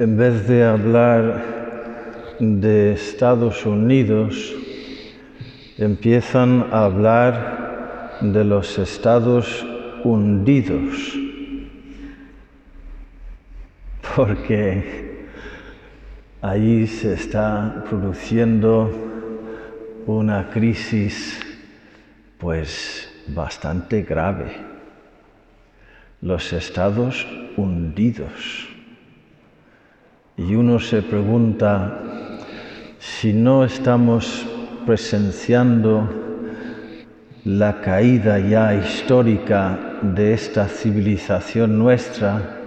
en vez de hablar de Estados Unidos, empiezan a hablar de los Estados hundidos, porque ahí se está produciendo una crisis pues bastante grave. Los estados hundidos. Y uno se pregunta si no estamos presenciando la caída ya histórica de esta civilización nuestra,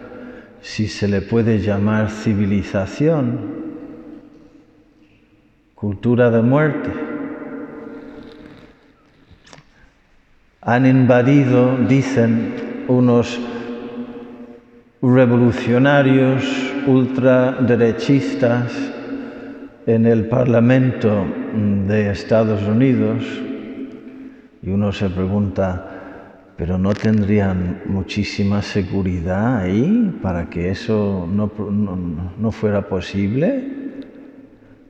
si se le puede llamar civilización, cultura de muerte. Han invadido, dicen, unos revolucionarios ultraderechistas en el Parlamento de Estados Unidos y uno se pregunta, pero no tendrían muchísima seguridad ahí para que eso no, no, fuera posible.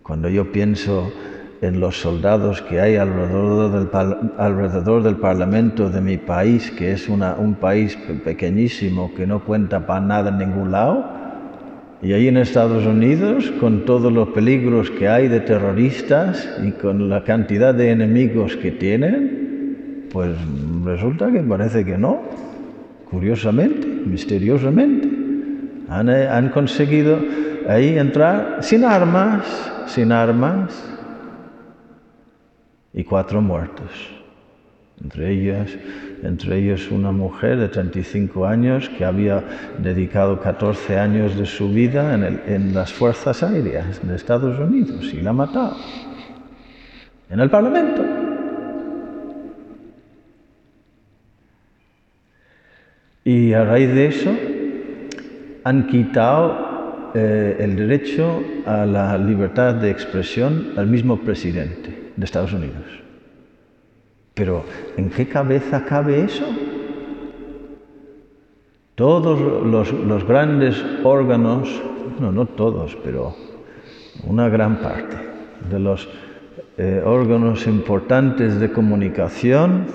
Cuando yo pienso en los soldados que hay alrededor del, alrededor del Parlamento de mi país, que es un país pequeñísimo que no cuenta para nada en ningún lado, y ahí en Estados Unidos, con todos los peligros que hay de terroristas y con la cantidad de enemigos que tienen, pues resulta que parece que no, curiosamente, misteriosamente. Han, eh, han conseguido ahí entrar sin armas, sin armas, y cuatro muertos entre ellas, entre ellos una mujer de 35 años que había dedicado 14 años de su vida en, las fuerzas aéreas de Estados Unidos y la ha matado en el Parlamento. Y a raíz de eso han quitado eh, el derecho a la libertad de expresión al mismo presidente de Estados Unidos. Pero ¿en qué cabeza cabe eso? Todos los, grandes órganos, no, no todos, pero una gran parte de los eh, órganos importantes de comunicación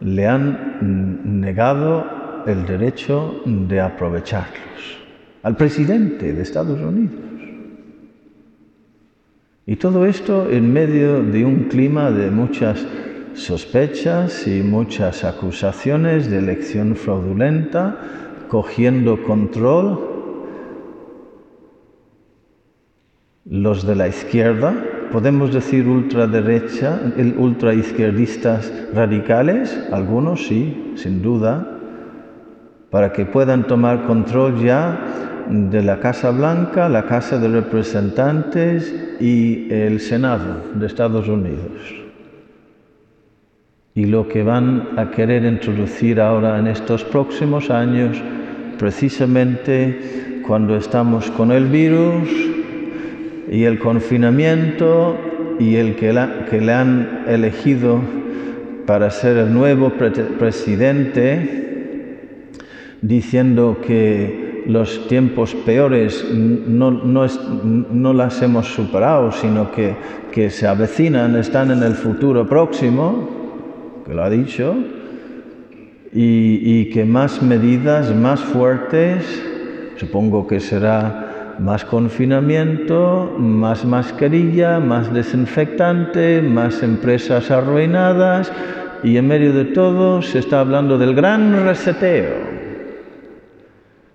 le han negado el derecho de aprovecharlos al presidente de Estados Unidos. Y todo esto en medio de un clima de muchas sospechas y muchas acusaciones de elección fraudulenta, cogiendo control los de la izquierda, podemos decir ultraderecha, ultraizquierdistas radicales, algunos sí, sin duda, para que puedan tomar control ya de la Casa Blanca, la Casa de Representantes y el Senado de Estados Unidos y lo que van a querer introducir ahora en estos próximos años, precisamente cuando estamos con el virus y el confinamiento y el que, le han elegido para ser el nuevo presidente, diciendo que los tiempos peores no, las hemos superado, sino que se avecinan, están en el futuro próximo, que lo ha dicho, y, que más medidas, más fuertes, supongo que será más confinamiento, más mascarilla, más desinfectante, más empresas arruinadas y en medio de todo se está hablando del gran reseteo.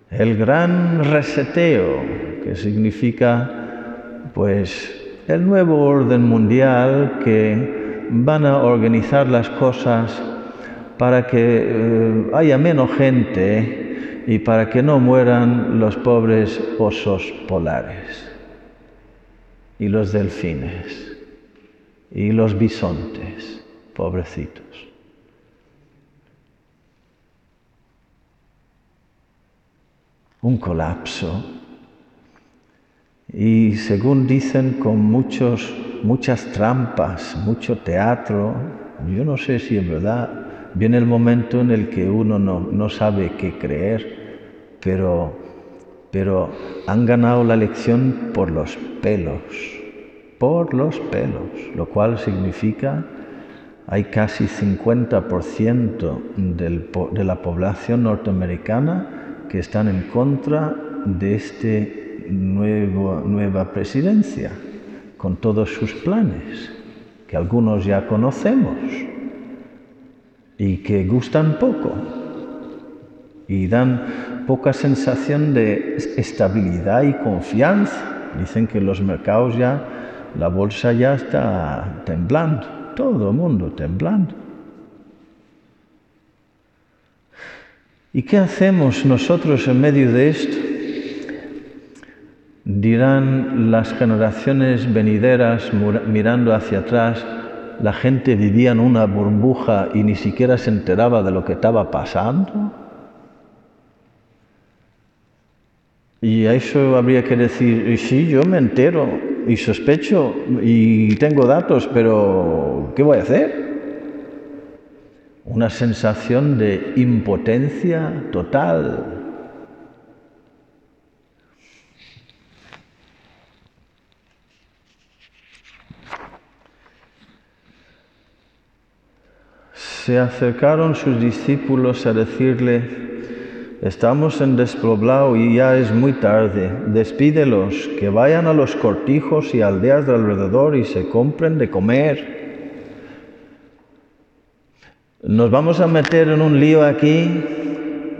El gran reseteo, que significa pues el nuevo orden mundial que van a organizar las cosas para que eh, haya menos gente y para que no mueran los pobres osos polares y los delfines y los bisontes, pobrecitos. Un colapso y según dicen con muchos muchas trampas, mucho teatro. Yo no sé si en verdad viene el momento en el que uno no, sabe qué creer, pero pero han ganado la elección por los pelos, por los pelos, lo cual significa hay casi 50% de la población norteamericana que están en contra de esta nueva presidencia, con todos sus planes, que algunos ya conocemos y que gustan poco y dan poca sensación de estabilidad y confianza. Dicen que los mercados ya, la bolsa ya está temblando, todo el mundo temblando. ¿Y qué hacemos nosotros en medio de esto? Dirán las generaciones venideras mirando hacia atrás, la gente vivía en una burbuja y ni siquiera se enteraba de lo que estaba pasando. Y a eso habría que decir, sí, yo me entero y sospecho y tengo datos, pero ¿qué voy a hacer? Una sensación de impotencia total. Se acercaron sus discípulos a decirle, estamos en despoblado y ya es muy tarde, despídelos, que vayan a los cortijos y aldeas de alrededor y se compren de comer. Nos vamos a meter en un lío aquí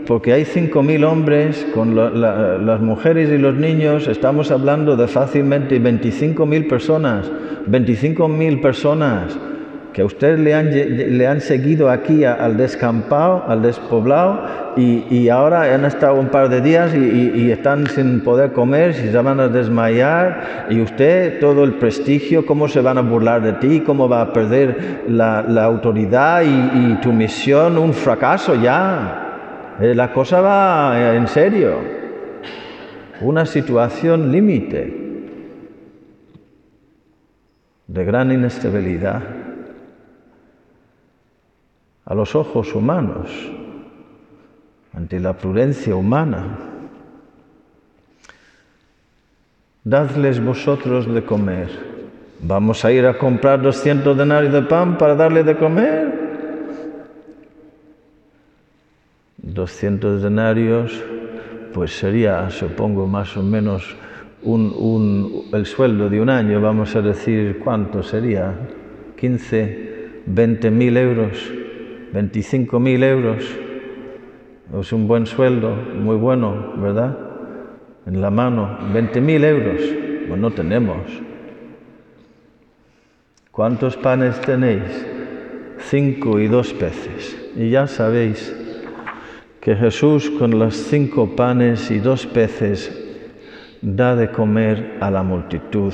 porque hay 5.000 hombres con las mujeres y los niños, estamos hablando de fácilmente 25.000 personas, 25.000 personas que a usted le han, seguido aquí al descampado, al despoblado, y, ahora han estado un par de días y, están sin poder comer, si se van a desmayar, y usted todo el prestigio, cómo se van a burlar de ti, cómo va a perder la, autoridad y, tu misión, un fracaso ya. Eh, la cosa va en serio. Una situación límite de gran inestabilidad a los ojos humanos, ante la prudencia humana. Dadles vosotros de comer. ¿Vamos a ir a comprar 200 denarios de pan para darle de comer? 200 denarios, pues sería, supongo, más o menos el sueldo de un año, vamos a decir, ¿cuánto sería? 15, 20 mil euros 25.000 euros es un buen sueldo, muy bueno, ¿verdad? En la mano, 20.000 euros, pues no tenemos. ¿Cuántos panes tenéis? Cinco y dos peces. Y ya sabéis que Jesús con los cinco panes y dos peces da de comer a la multitud.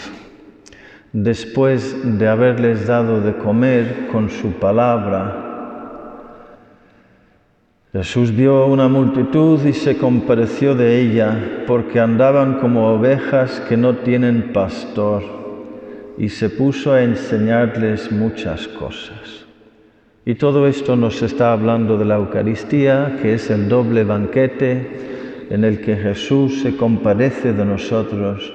Después de haberles dado de comer con su palabra, Jesús vio una multitud y se compareció de ella, porque andaban como ovejas que no tienen pastor, y se puso a enseñarles muchas cosas. Y todo esto nos está hablando de la Eucaristía, que es el doble banquete en el que Jesús se compadece de nosotros,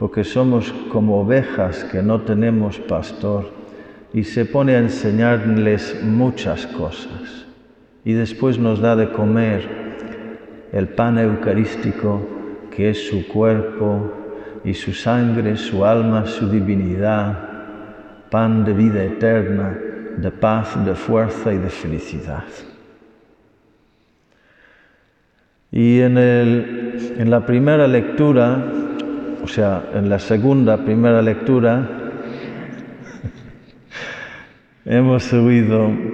porque somos como ovejas que no tenemos pastor, y se pone a enseñarles muchas cosas y después nos da de comer el pan eucarístico que es su cuerpo y su sangre, su alma, su divinidad, pan de vida eterna, de paz, de fuerza y de felicidad. Y en, en la primera lectura, o sea, en la segunda primera lectura, hemos oído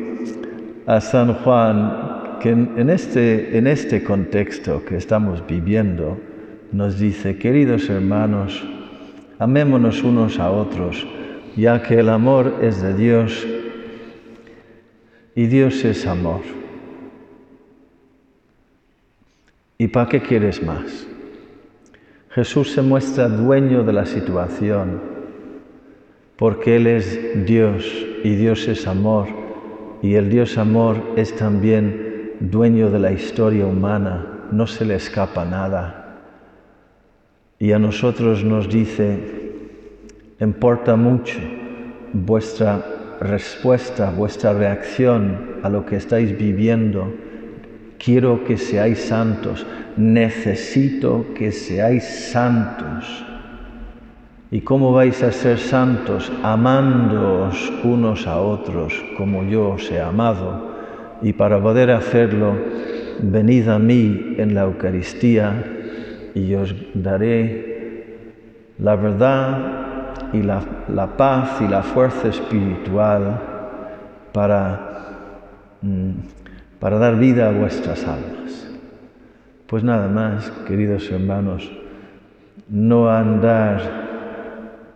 a San Juan que en este, en este contexto que estamos viviendo nos dice, queridos hermanos, amémonos unos a otros, ya que el amor es de Dios y Dios es amor. ¿Y para qué quieres más? Jesús se muestra dueño de la situación, porque Él es Dios y Dios es amor y el Dios amor es también dueño de la historia humana, no se le escapa nada. Y a nosotros nos dice, importa mucho vuestra respuesta, vuestra reacción a lo que estáis viviendo. Quiero que seáis santos, necesito que seáis santos. ¿Y cómo vais a ser santos? Amándoos unos a otros como yo os he amado. Y para poder hacerlo, venid a mí en la Eucaristía y os daré la verdad y la, paz y la fuerza espiritual para, mm, para dar vida a vuestras almas. Pues nada más, queridos hermanos, no andar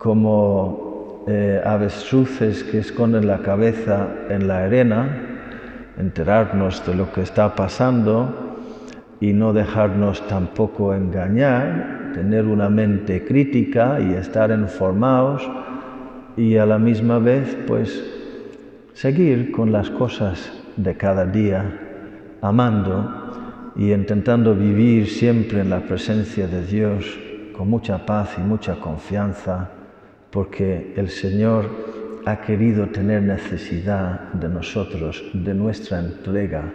como eh, avestruces que esconden la cabeza en la arena, enterarnos de lo que está pasando y no dejarnos tampoco engañar, tener una mente crítica y estar informados y a la misma vez pues seguir con las cosas de cada día, amando y intentando vivir siempre en la presencia de Dios con mucha paz y mucha confianza porque el Señor ha querido tener necesidad de nosotros, de nuestra entrega,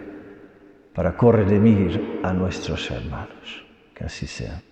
para corredimir a nuestros hermanos. Que así sea.